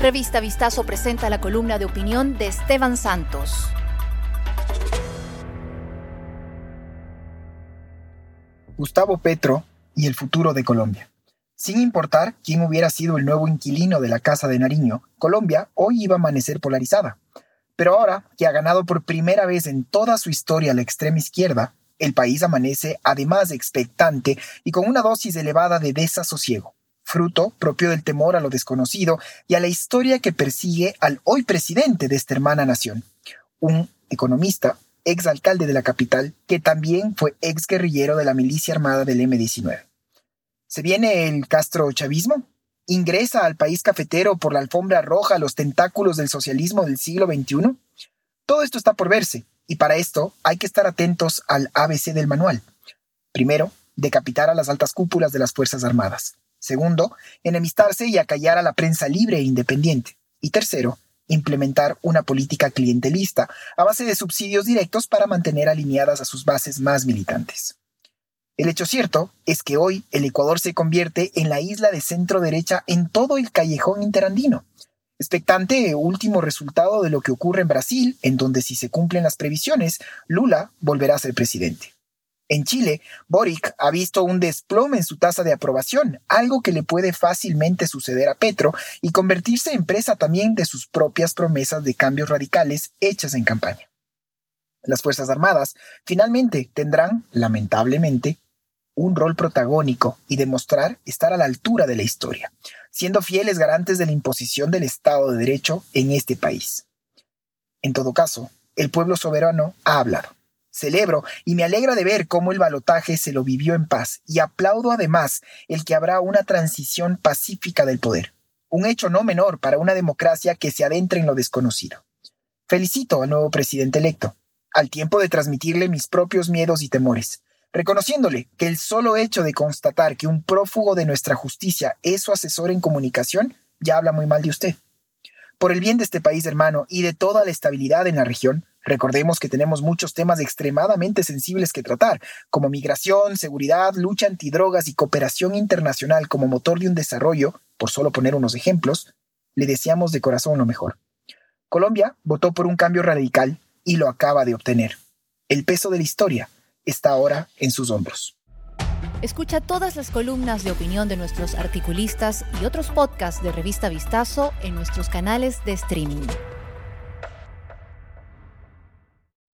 Revista Vistazo presenta la columna de opinión de Esteban Santos. Gustavo Petro y el futuro de Colombia. Sin importar quién hubiera sido el nuevo inquilino de la Casa de Nariño, Colombia hoy iba a amanecer polarizada. Pero ahora que ha ganado por primera vez en toda su historia la extrema izquierda, el país amanece además expectante y con una dosis elevada de desasosiego fruto propio del temor a lo desconocido y a la historia que persigue al hoy presidente de esta hermana nación, un economista, ex alcalde de la capital, que también fue ex guerrillero de la milicia armada del M-19. ¿Se viene el Castro chavismo? ¿Ingresa al país cafetero por la alfombra roja los tentáculos del socialismo del siglo XXI? Todo esto está por verse, y para esto hay que estar atentos al ABC del manual. Primero, decapitar a las altas cúpulas de las Fuerzas Armadas. Segundo, enemistarse y acallar a la prensa libre e independiente. Y tercero, implementar una política clientelista a base de subsidios directos para mantener alineadas a sus bases más militantes. El hecho cierto es que hoy el Ecuador se convierte en la isla de centro derecha en todo el callejón interandino. Expectante último resultado de lo que ocurre en Brasil, en donde si se cumplen las previsiones, Lula volverá a ser presidente. En Chile, Boric ha visto un desplome en su tasa de aprobación, algo que le puede fácilmente suceder a Petro y convertirse en presa también de sus propias promesas de cambios radicales hechas en campaña. Las Fuerzas Armadas finalmente tendrán, lamentablemente, un rol protagónico y demostrar estar a la altura de la historia, siendo fieles garantes de la imposición del Estado de Derecho en este país. En todo caso, el pueblo soberano ha hablado Celebro y me alegra de ver cómo el balotaje se lo vivió en paz y aplaudo además el que habrá una transición pacífica del poder, un hecho no menor para una democracia que se adentra en lo desconocido. Felicito al nuevo presidente electo, al tiempo de transmitirle mis propios miedos y temores, reconociéndole que el solo hecho de constatar que un prófugo de nuestra justicia es su asesor en comunicación ya habla muy mal de usted. Por el bien de este país hermano y de toda la estabilidad en la región, Recordemos que tenemos muchos temas extremadamente sensibles que tratar, como migración, seguridad, lucha antidrogas y cooperación internacional como motor de un desarrollo, por solo poner unos ejemplos, le deseamos de corazón lo mejor. Colombia votó por un cambio radical y lo acaba de obtener. El peso de la historia está ahora en sus hombros. Escucha todas las columnas de opinión de nuestros articulistas y otros podcasts de Revista Vistazo en nuestros canales de streaming